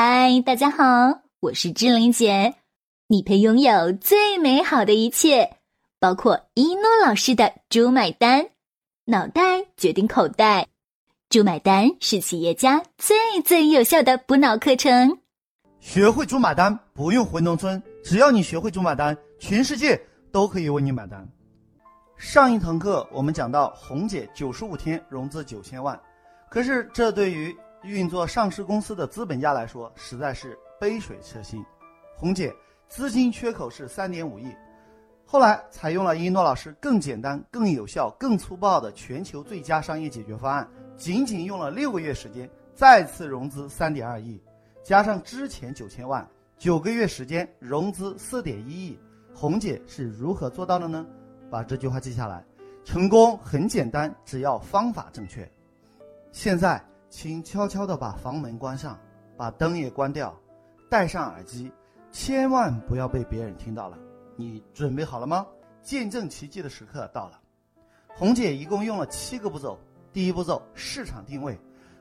嗨，大家好，我是志玲姐。你配拥有最美好的一切，包括一诺老师的“猪买单”，脑袋决定口袋，“猪买单”是企业家最最有效的补脑课程。学会“猪买单”，不用回农村，只要你学会“猪买单”，全世界都可以为你买单。上一堂课我们讲到，红姐九十五天融资九千万，可是这对于运作上市公司的资本家来说，实在是杯水车薪。红姐资金缺口是三点五亿，后来采用了一诺老师更简单、更有效、更粗暴的全球最佳商业解决方案，仅仅用了六个月时间，再次融资三点二亿，加上之前九千万，九个月时间融资四点一亿。红姐是如何做到的呢？把这句话记下来：成功很简单，只要方法正确。现在。请悄悄地把房门关上，把灯也关掉，戴上耳机，千万不要被别人听到了。你准备好了吗？见证奇迹的时刻到了。红姐一共用了七个步骤。第一步骤，市场定位。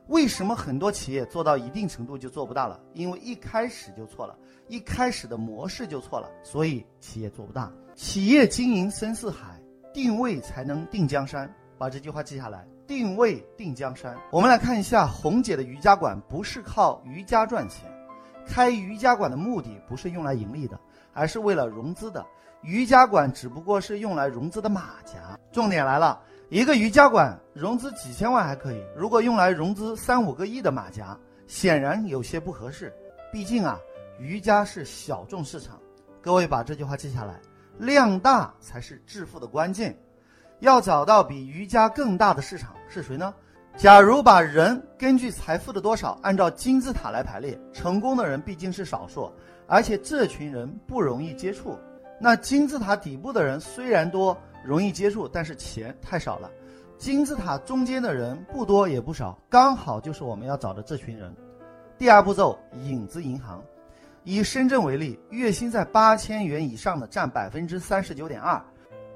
为什么很多企业做到一定程度就做不大了？因为一开始就错了，一开始的模式就错了，所以企业做不大。企业经营深似海，定位才能定江山。把这句话记下来。定位定江山。我们来看一下红姐的瑜伽馆，不是靠瑜伽赚钱。开瑜伽馆的目的不是用来盈利的，而是为了融资的。瑜伽馆只不过是用来融资的马甲。重点来了，一个瑜伽馆融资几千万还可以，如果用来融资三五个亿的马甲，显然有些不合适。毕竟啊，瑜伽是小众市场。各位把这句话记下来，量大才是致富的关键。要找到比瑜伽更大的市场是谁呢？假如把人根据财富的多少按照金字塔来排列，成功的人毕竟是少数，而且这群人不容易接触。那金字塔底部的人虽然多，容易接触，但是钱太少了。金字塔中间的人不多也不少，刚好就是我们要找的这群人。第二步骤，影子银行。以深圳为例，月薪在八千元以上的占百分之三十九点二。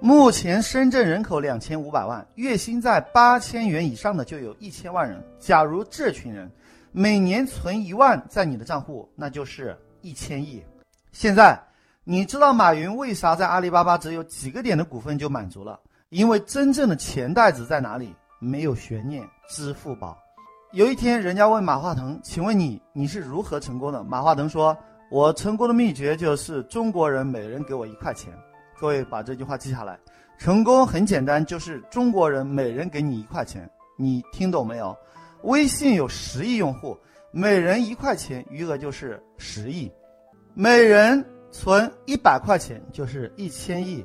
目前深圳人口两千五百万，月薪在八千元以上的就有一千万人。假如这群人每年存一万在你的账户，那就是一千亿。现在你知道马云为啥在阿里巴巴只有几个点的股份就满足了？因为真正的钱袋子在哪里？没有悬念，支付宝。有一天，人家问马化腾：“请问你你是如何成功的？”马化腾说：“我成功的秘诀就是中国人每人给我一块钱。”各位把这句话记下来，成功很简单，就是中国人每人给你一块钱，你听懂没有？微信有十亿用户，每人一块钱，余额就是十亿，每人存一百块钱就是一千亿。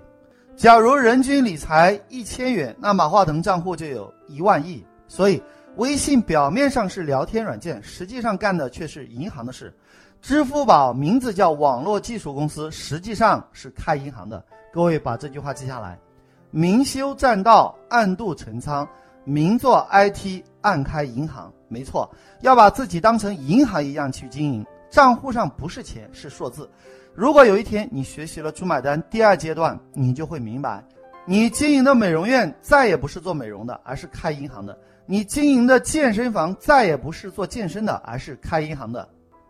假如人均理财一千元，那马化腾账户就有一万亿。所以，微信表面上是聊天软件，实际上干的却是银行的事。支付宝名字叫网络技术公司，实际上是开银行的。各位把这句话记下来：明修栈道，暗度陈仓；明做 IT，暗开银行。没错，要把自己当成银行一样去经营。账户上不是钱，是数字。如果有一天你学习了“朱买单”第二阶段，你就会明白，你经营的美容院再也不是做美容的，而是开银行的；你经营的健身房再也不是做健身的，而是开银行的；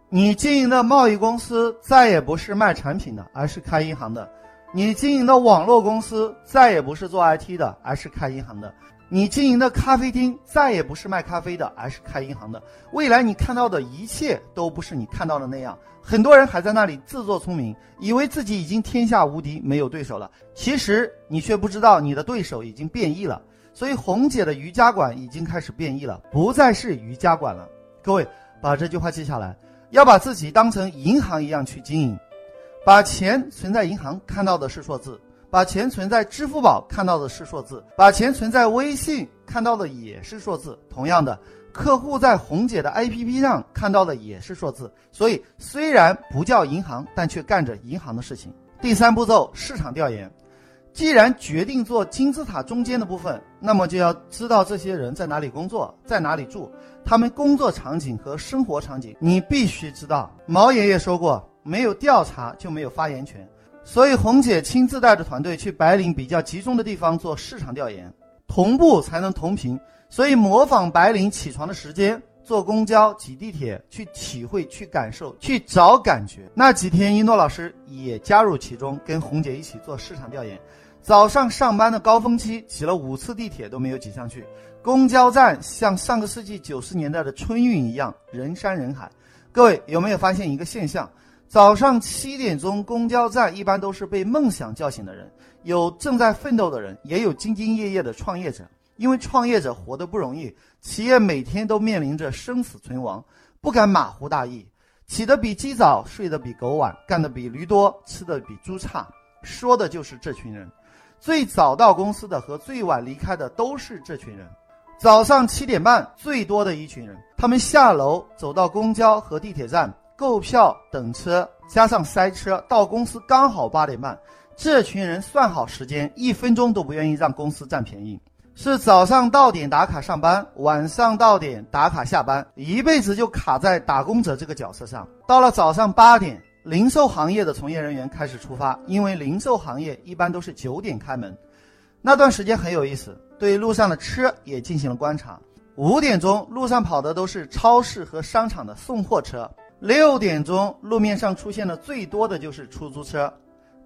你经营的贸易公司再也不是卖产品的，而是开银行的。你经营的网络公司再也不是做 IT 的，而是开银行的；你经营的咖啡厅再也不是卖咖啡的，而是开银行的。未来你看到的一切都不是你看到的那样。很多人还在那里自作聪明，以为自己已经天下无敌，没有对手了。其实你却不知道，你的对手已经变异了。所以红姐的瑜伽馆已经开始变异了，不再是瑜伽馆了。各位把这句话记下来，要把自己当成银行一样去经营。把钱存在银行看到的是数字，把钱存在支付宝看到的是数字，把钱存在微信看到的也是数字。同样的，客户在红姐的 APP 上看到的也是数字。所以虽然不叫银行，但却干着银行的事情。第三步骤市场调研，既然决定做金字塔中间的部分，那么就要知道这些人在哪里工作，在哪里住，他们工作场景和生活场景，你必须知道。毛爷爷说过。没有调查就没有发言权，所以红姐亲自带着团队去白领比较集中的地方做市场调研，同步才能同频。所以模仿白领起床的时间，坐公交、挤地铁，去体会、去感受、去找感觉。那几天，一诺老师也加入其中，跟红姐一起做市场调研。早上上班的高峰期，挤了五次地铁都没有挤上去，公交站像上个世纪九十年代的春运一样，人山人海。各位有没有发现一个现象？早上七点钟，公交站一般都是被梦想叫醒的人，有正在奋斗的人，也有兢兢业业的创业者。因为创业者活得不容易，企业每天都面临着生死存亡，不敢马虎大意，起得比鸡早，睡得比狗晚，干得比驴多，吃得比猪差，说的就是这群人。最早到公司的和最晚离开的都是这群人。早上七点半最多的一群人，他们下楼走到公交和地铁站购票等车，加上塞车，到公司刚好八点半。这群人算好时间，一分钟都不愿意让公司占便宜。是早上到点打卡上班，晚上到点打卡下班，一辈子就卡在打工者这个角色上。到了早上八点，零售行业的从业人员开始出发，因为零售行业一般都是九点开门。那段时间很有意思，对路上的车也进行了观察。五点钟，路上跑的都是超市和商场的送货车；六点钟，路面上出现的最多的就是出租车。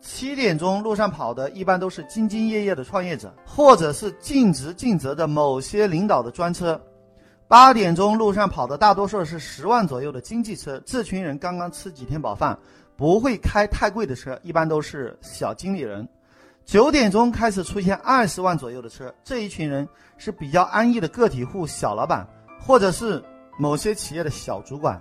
七点钟路上跑的，一般都是兢兢业业的创业者，或者是尽职尽责的某些领导的专车。八点钟路上跑的，大多数是十万左右的经济车，这群人刚刚吃几天饱饭，不会开太贵的车，一般都是小经理人。九点钟开始出现二十万左右的车，这一群人是比较安逸的个体户、小老板，或者是某些企业的小主管。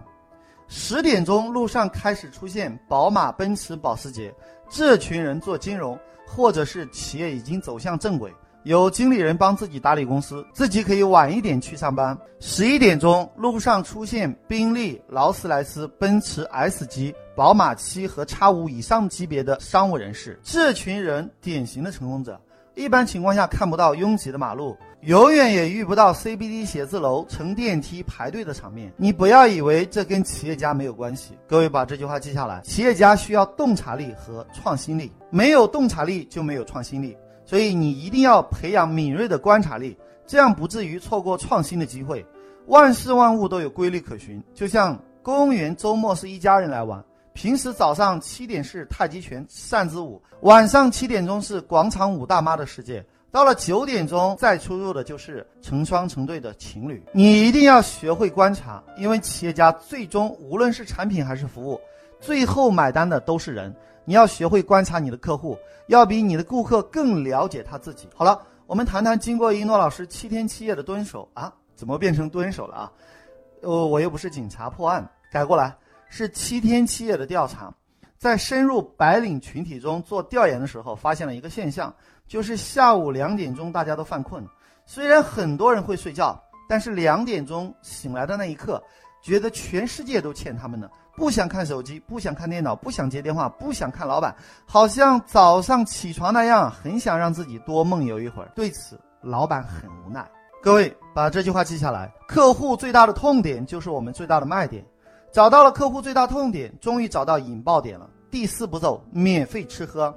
十点钟路上开始出现宝马、奔驰、保时捷。这群人做金融，或者是企业已经走向正轨，有经理人帮自己打理公司，自己可以晚一点去上班。十一点钟，路上出现宾利、劳斯莱斯、奔驰 S 级、宝马七和叉五以上级别的商务人士，这群人典型的成功者。一般情况下看不到拥挤的马路，永远也遇不到 CBD 写字楼乘电梯排队的场面。你不要以为这跟企业家没有关系，各位把这句话记下来：企业家需要洞察力和创新力，没有洞察力就没有创新力。所以你一定要培养敏锐的观察力，这样不至于错过创新的机会。万事万物都有规律可循，就像公园周末是一家人来玩。平时早上七点是太极拳、扇子舞，晚上七点钟是广场舞大妈的世界，到了九点钟再出入的就是成双成对的情侣。你一定要学会观察，因为企业家最终无论是产品还是服务，最后买单的都是人。你要学会观察你的客户，要比你的顾客更了解他自己。好了，我们谈谈经过一诺老师七天七夜的蹲守啊，怎么变成蹲守了啊？呃，我又不是警察破案，改过来。是七天七夜的调查，在深入白领群体中做调研的时候，发现了一个现象，就是下午两点钟大家都犯困。虽然很多人会睡觉，但是两点钟醒来的那一刻，觉得全世界都欠他们的，不想看手机，不想看电脑，不想接电话，不想看老板，好像早上起床那样，很想让自己多梦游一会儿。对此，老板很无奈。各位把这句话记下来：客户最大的痛点就是我们最大的卖点。找到了客户最大痛点，终于找到引爆点了。第四步骤，免费吃喝，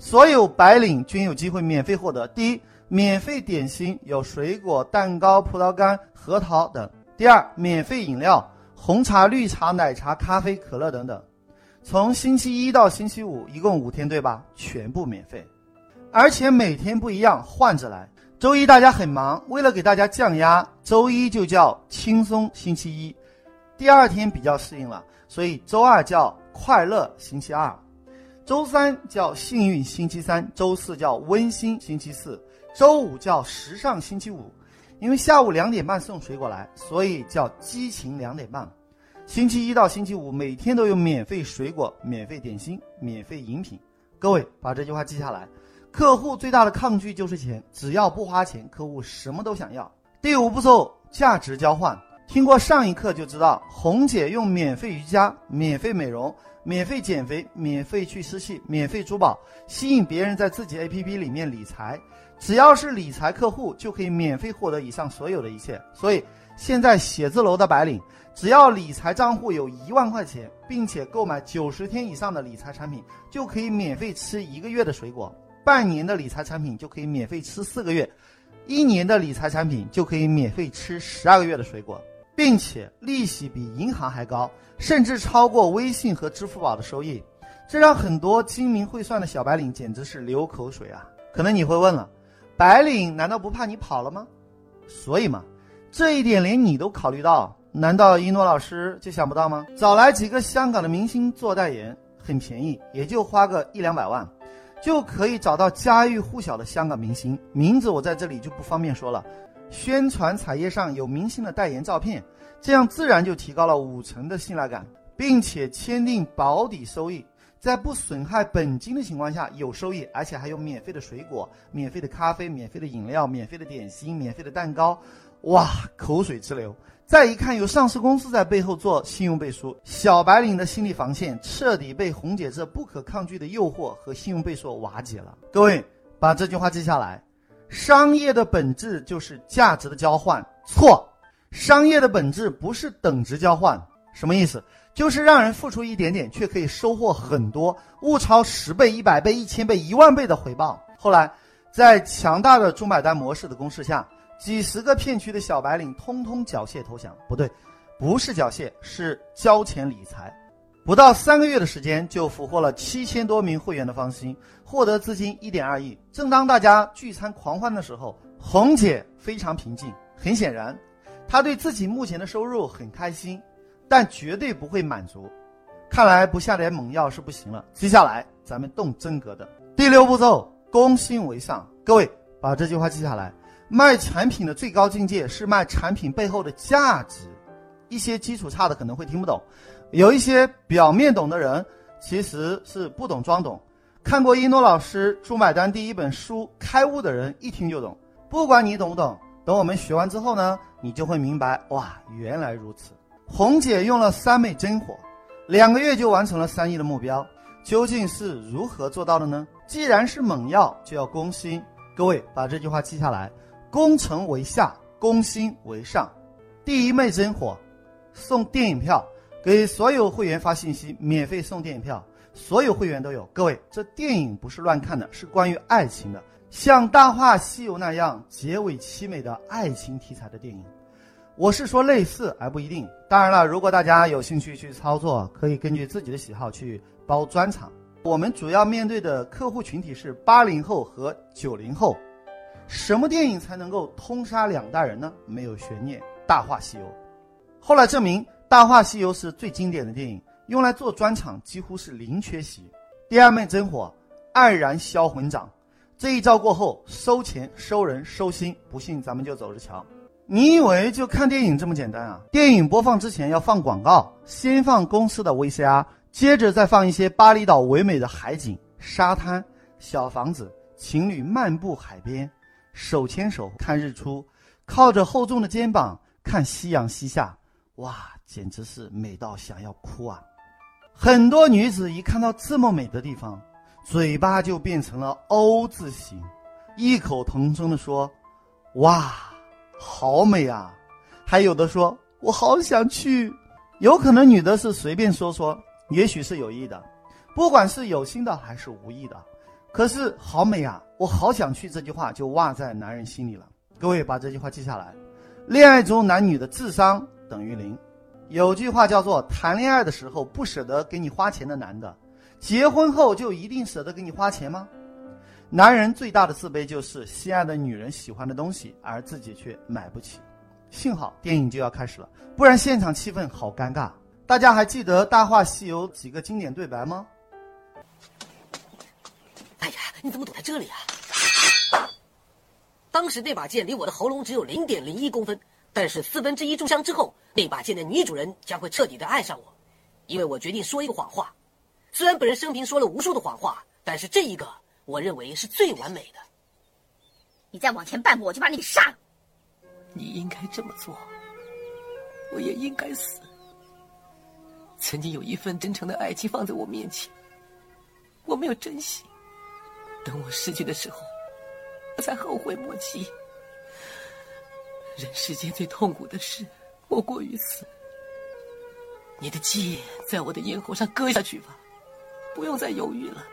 所有白领均有机会免费获得。第一，免费点心有水果、蛋糕、葡萄干、核桃等；第二，免费饮料，红茶、绿茶、奶茶、咖啡、可乐等等。从星期一到星期五，一共五天，对吧？全部免费，而且每天不一样，换着来。周一大家很忙，为了给大家降压，周一就叫轻松星期一。第二天比较适应了，所以周二叫快乐星期二，周三叫幸运星期三，周四叫温馨星期四，周五叫时尚星期五。因为下午两点半送水果来，所以叫激情两点半。星期一到星期五每天都有免费水果、免费点心、免费饮品。各位把这句话记下来：客户最大的抗拒就是钱，只要不花钱，客户什么都想要。第五步骤价值交换。听过上一课就知道，红姐用免费瑜伽、免费美容、免费减肥、免费去湿气、免费珠宝吸引别人在自己 APP 里面理财，只要是理财客户就可以免费获得以上所有的一切。所以现在写字楼的白领，只要理财账户有一万块钱，并且购买九十天以上的理财产品，就可以免费吃一个月的水果；半年的理财产品就可以免费吃四个月；一年的理财产品就可以免费吃十二个月的水果。并且利息比银行还高，甚至超过微信和支付宝的收益，这让很多精明会算的小白领简直是流口水啊！可能你会问了，白领难道不怕你跑了吗？所以嘛，这一点连你都考虑到，难道一诺老师就想不到吗？找来几个香港的明星做代言，很便宜，也就花个一两百万。就可以找到家喻户晓的香港明星，名字我在这里就不方便说了。宣传彩页上有明星的代言照片，这样自然就提高了五成的信赖感，并且签订保底收益，在不损害本金的情况下有收益，而且还有免费的水果、免费的咖啡、免费的饮料、免费的点心、免费的蛋糕，哇，口水直流。再一看，有上市公司在背后做信用背书，小白领的心理防线彻底被红姐这不可抗拒的诱惑和信用背书瓦解了。各位，把这句话记下来：商业的本质就是价值的交换。错，商业的本质不是等值交换。什么意思？就是让人付出一点点，却可以收获很多，物超十倍、一百倍、一千倍、一万倍的回报。后来，在强大的中买单模式的攻势下。几十个片区的小白领通通缴械投降，不对，不是缴械，是交钱理财。不到三个月的时间，就俘获了七千多名会员的芳心，获得资金一点二亿。正当大家聚餐狂欢的时候，红姐非常平静。很显然，她对自己目前的收入很开心，但绝对不会满足。看来不下点猛药是不行了。接下来咱们动真格的。第六步骤，攻心为上。各位把这句话记下来。卖产品的最高境界是卖产品背后的价值。一些基础差的可能会听不懂，有一些表面懂的人其实是不懂装懂。看过一诺老师《猪买单》第一本书《开悟》的人一听就懂。不管你懂不懂，等我们学完之后呢，你就会明白哇，原来如此。红姐用了三昧真火，两个月就完成了三亿的目标，究竟是如何做到的呢？既然是猛药，就要攻心。各位把这句话记下来。攻城为下，攻心为上。第一昧真火，送电影票，给所有会员发信息，免费送电影票，所有会员都有。各位，这电影不是乱看的，是关于爱情的，像《大话西游》那样结尾凄美的爱情题材的电影。我是说类似，而不一定。当然了，如果大家有兴趣去操作，可以根据自己的喜好去包专场。我们主要面对的客户群体是八零后和九零后。什么电影才能够通杀两代人呢？没有悬念，《大话西游》。后来证明，《大话西游》是最经典的电影，用来做专场几乎是零缺席。第二枚真火，黯然销魂掌。这一招过后，收钱、收人、收心，不信咱们就走着瞧。你以为就看电影这么简单啊？电影播放之前要放广告，先放公司的 VCR，接着再放一些巴厘岛唯美的海景、沙滩、小房子，情侣漫步海边。手牵手看日出，靠着厚重的肩膀看夕阳西下，哇，简直是美到想要哭啊！很多女子一看到这么美的地方，嘴巴就变成了 O 字形，异口同声地说：“哇，好美啊！”还有的说：“我好想去。”有可能女的是随便说说，也许是有意的，不管是有心的还是无意的。可是好美啊！我好想去。这句话就挖在男人心里了。各位把这句话记下来：恋爱中男女的智商等于零。有句话叫做“谈恋爱的时候不舍得给你花钱的男的，结婚后就一定舍得给你花钱吗？”男人最大的自卑就是心爱的女人喜欢的东西，而自己却买不起。幸好电影就要开始了，不然现场气氛好尴尬。大家还记得《大话西游》几个经典对白吗？哎呀你怎么躲在这里啊？当时那把剑离我的喉咙只有零点零一公分，但是四分之一炷香之后，那把剑的女主人将会彻底的爱上我，因为我决定说一个谎话。虽然本人生平说了无数的谎话，但是这一个我认为是最完美的。你再往前半步，我就把你杀了。你应该这么做，我也应该死。曾经有一份真诚的爱情放在我面前，我没有珍惜。等我失去的时候，我才后悔莫及。人世间最痛苦的事，莫过于此。你的剑在我的咽喉上割下去吧，不用再犹豫了。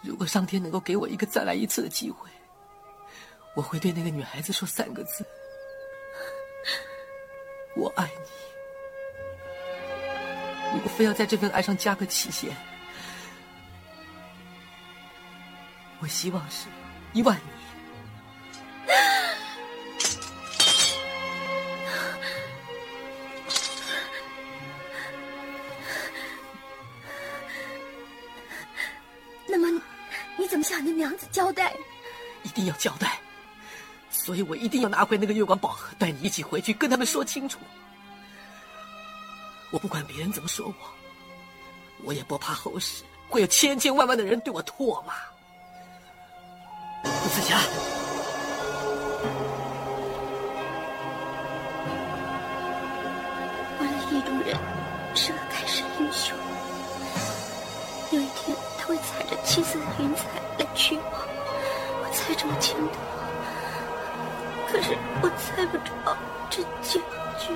如果上天能够给我一个再来一次的机会，我会对那个女孩子说三个字：我爱你。如果非要在这份爱上加个期限，我希望是一万年。娘子交代？一定要交代，所以我一定要拿回那个月光宝盒，带你一起回去跟他们说清楚。我不管别人怎么说我，我也不怕后世会有千千万万的人对我唾骂。紫霞，我的意中人是个盖世英雄，有一天他会踩着七色的云彩，我猜中了前途，可是我猜不着这结局。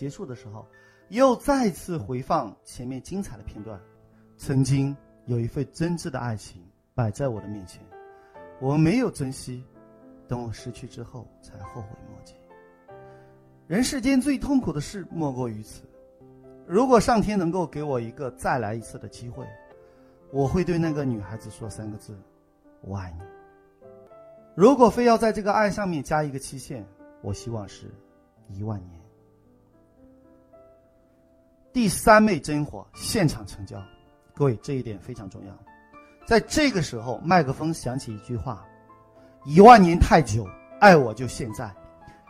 结束的时候，又再次回放前面精彩的片段。曾经有一份真挚的爱情摆在我的面前，我没有珍惜，等我失去之后才后悔莫及。人世间最痛苦的事莫过于此。如果上天能够给我一个再来一次的机会，我会对那个女孩子说三个字：“我爱你。”如果非要在这个爱上面加一个期限，我希望是一万年。第三昧真火现场成交，各位这一点非常重要。在这个时候，麦克风响起一句话：“一万年太久，爱我就现在。”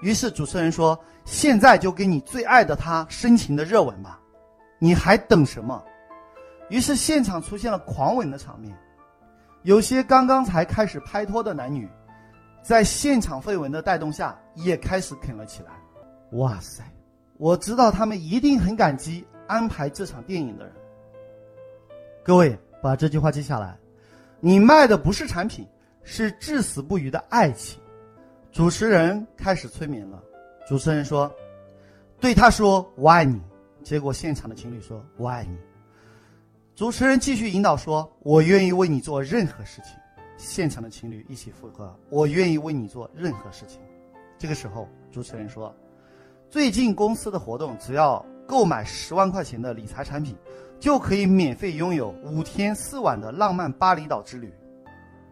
于是主持人说：“现在就给你最爱的他深情的热吻吧，你还等什么？”于是现场出现了狂吻的场面，有些刚刚才开始拍拖的男女，在现场绯闻的带动下，也开始啃了起来。哇塞！我知道他们一定很感激安排这场电影的人。各位把这句话记下来：你卖的不是产品，是至死不渝的爱情。主持人开始催眠了。主持人说：“对他说我爱你。”结果现场的情侣说：“我爱你。”主持人继续引导说：“我愿意为你做任何事情。”现场的情侣一起附和：“我愿意为你做任何事情。”这个时候，主持人说。最近公司的活动，只要购买十万块钱的理财产品，就可以免费拥有五天四晚的浪漫巴厘岛之旅。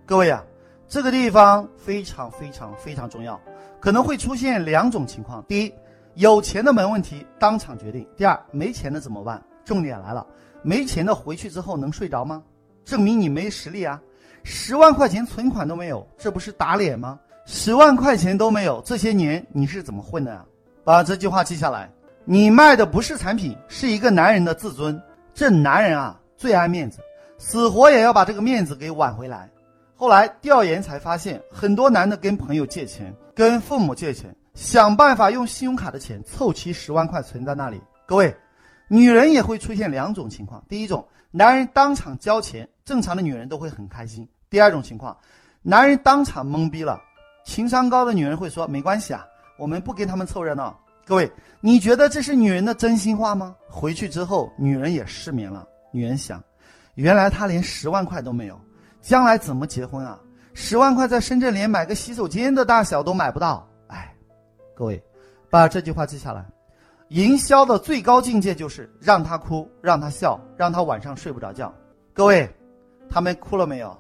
各位啊，这个地方非常非常非常重要，可能会出现两种情况：第一，有钱的没问题，当场决定；第二，没钱的怎么办？重点来了，没钱的回去之后能睡着吗？证明你没实力啊！十万块钱存款都没有，这不是打脸吗？十万块钱都没有，这些年你是怎么混的呀？把这句话记下来，你卖的不是产品，是一个男人的自尊。这男人啊，最爱面子，死活也要把这个面子给挽回来。后来调研才发现，很多男的跟朋友借钱，跟父母借钱，想办法用信用卡的钱凑齐十万块存在那里。各位，女人也会出现两种情况：第一种，男人当场交钱，正常的女人都会很开心；第二种情况，男人当场懵逼了，情商高的女人会说没关系啊。我们不跟他们凑热闹，各位，你觉得这是女人的真心话吗？回去之后，女人也失眠了。女人想，原来他连十万块都没有，将来怎么结婚啊？十万块在深圳连买个洗手间的大小都买不到。哎，各位，把这句话记下来。营销的最高境界就是让他哭，让他笑，让他晚上睡不着觉。各位，他们哭了没有？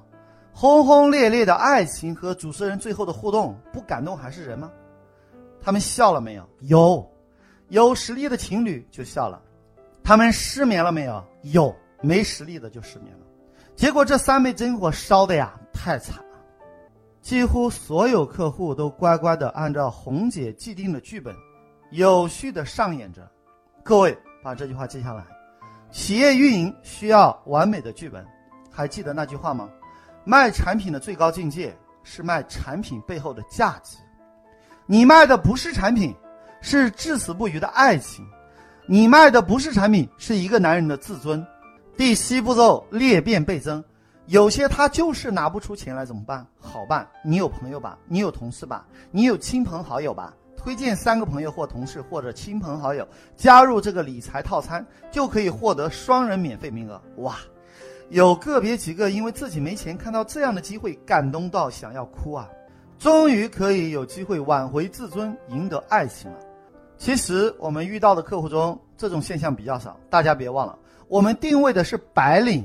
轰轰烈烈的爱情和主持人最后的互动，不感动还是人吗？他们笑了没有？有，有实力的情侣就笑了。他们失眠了没有？有，没实力的就失眠了。结果这三枚真火烧的呀，太惨了。几乎所有客户都乖乖的按照红姐既定的剧本，有序的上演着。各位把这句话记下来：企业运营需要完美的剧本，还记得那句话吗？卖产品的最高境界是卖产品背后的价值。你卖的不是产品，是至死不渝的爱情；你卖的不是产品，是一个男人的自尊。第七步骤裂变倍增，有些他就是拿不出钱来怎么办？好办，你有朋友吧，你有同事吧，你有亲朋好友吧，推荐三个朋友或同事或者亲朋好友加入这个理财套餐，就可以获得双人免费名额。哇，有个别几个因为自己没钱，看到这样的机会感动到想要哭啊！终于可以有机会挽回自尊，赢得爱情了。其实我们遇到的客户中，这种现象比较少，大家别忘了。我们定位的是白领，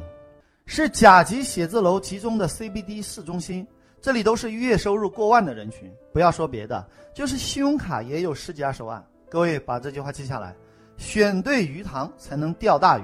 是甲级写字楼集中的 CBD 市中心，这里都是月收入过万的人群。不要说别的，就是信用卡也有十几二十万。各位把这句话记下来：选对鱼塘才能钓大鱼。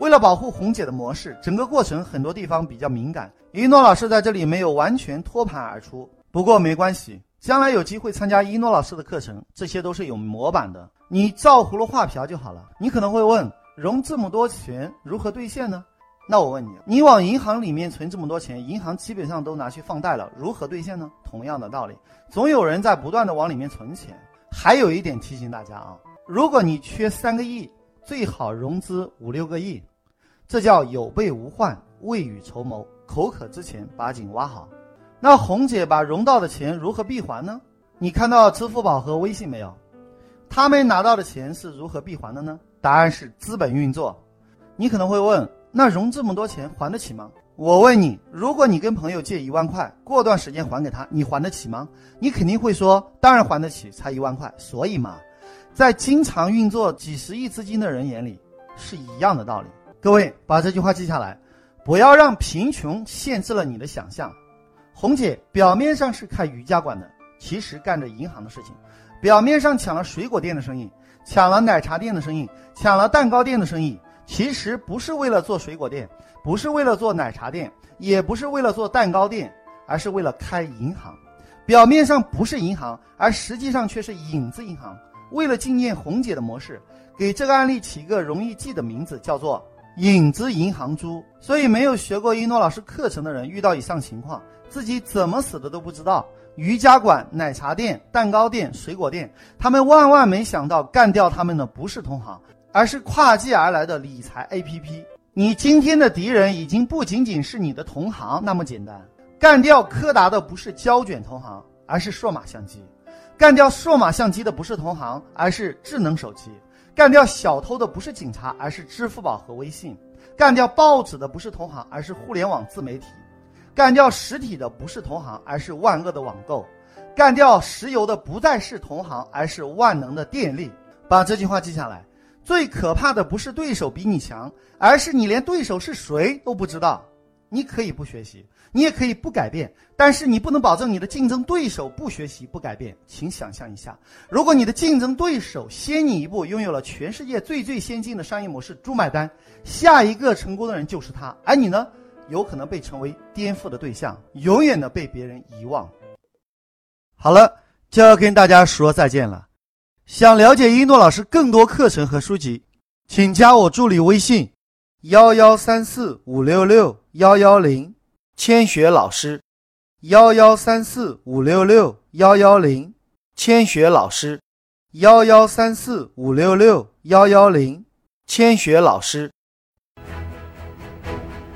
为了保护红姐的模式，整个过程很多地方比较敏感，一诺老师在这里没有完全托盘而出。不过没关系，将来有机会参加一诺老师的课程，这些都是有模板的，你照葫芦画瓢就好了。你可能会问。融这么多钱如何兑现呢？那我问你，你往银行里面存这么多钱，银行基本上都拿去放贷了，如何兑现呢？同样的道理，总有人在不断的往里面存钱。还有一点提醒大家啊，如果你缺三个亿，最好融资五六个亿，这叫有备无患，未雨绸缪，口渴之前把井挖好。那红姐把融到的钱如何闭环呢？你看到支付宝和微信没有？他们拿到的钱是如何闭环的呢？答案是资本运作。你可能会问，那融这么多钱还得起吗？我问你，如果你跟朋友借一万块，过段时间还给他，你还得起吗？你肯定会说，当然还得起，才一万块。所以嘛，在经常运作几十亿资金的人眼里，是一样的道理。各位把这句话记下来，不要让贫穷限制了你的想象。红姐表面上是开瑜伽馆的，其实干着银行的事情。表面上抢了水果店的生意。抢了奶茶店的生意，抢了蛋糕店的生意，其实不是为了做水果店，不是为了做奶茶店，也不是为了做蛋糕店，而是为了开银行。表面上不是银行，而实际上却是影子银行。为了纪念红姐的模式，给这个案例起一个容易记的名字，叫做“影子银行猪”。所以，没有学过一诺老师课程的人，遇到以上情况，自己怎么死的都不知道。瑜伽馆、奶茶店、蛋糕店、水果店，他们万万没想到，干掉他们的不是同行，而是跨界而来的理财 APP。你今天的敌人已经不仅仅是你的同行那么简单。干掉柯达的不是胶卷同行，而是数码相机；干掉数码相机的不是同行，而是智能手机；干掉小偷的不是警察，而是支付宝和微信；干掉报纸的不是同行，而是互联网自媒体。干掉实体的不是同行，而是万恶的网购；干掉石油的不再是同行，而是万能的电力。把这句话记下来。最可怕的不是对手比你强，而是你连对手是谁都不知道。你可以不学习，你也可以不改变，但是你不能保证你的竞争对手不学习不改变。请想象一下，如果你的竞争对手先你一步拥有了全世界最最先进的商业模式“猪买单”，下一个成功的人就是他，而你呢？有可能被成为颠覆的对象，永远的被别人遗忘。好了，就要跟大家说再见了。想了解一诺老师更多课程和书籍，请加我助理微信：幺幺三四五六六幺幺零，千雪老师。幺幺三四五六六幺幺零，千雪老师。幺幺三四五六六幺幺零，千雪老师。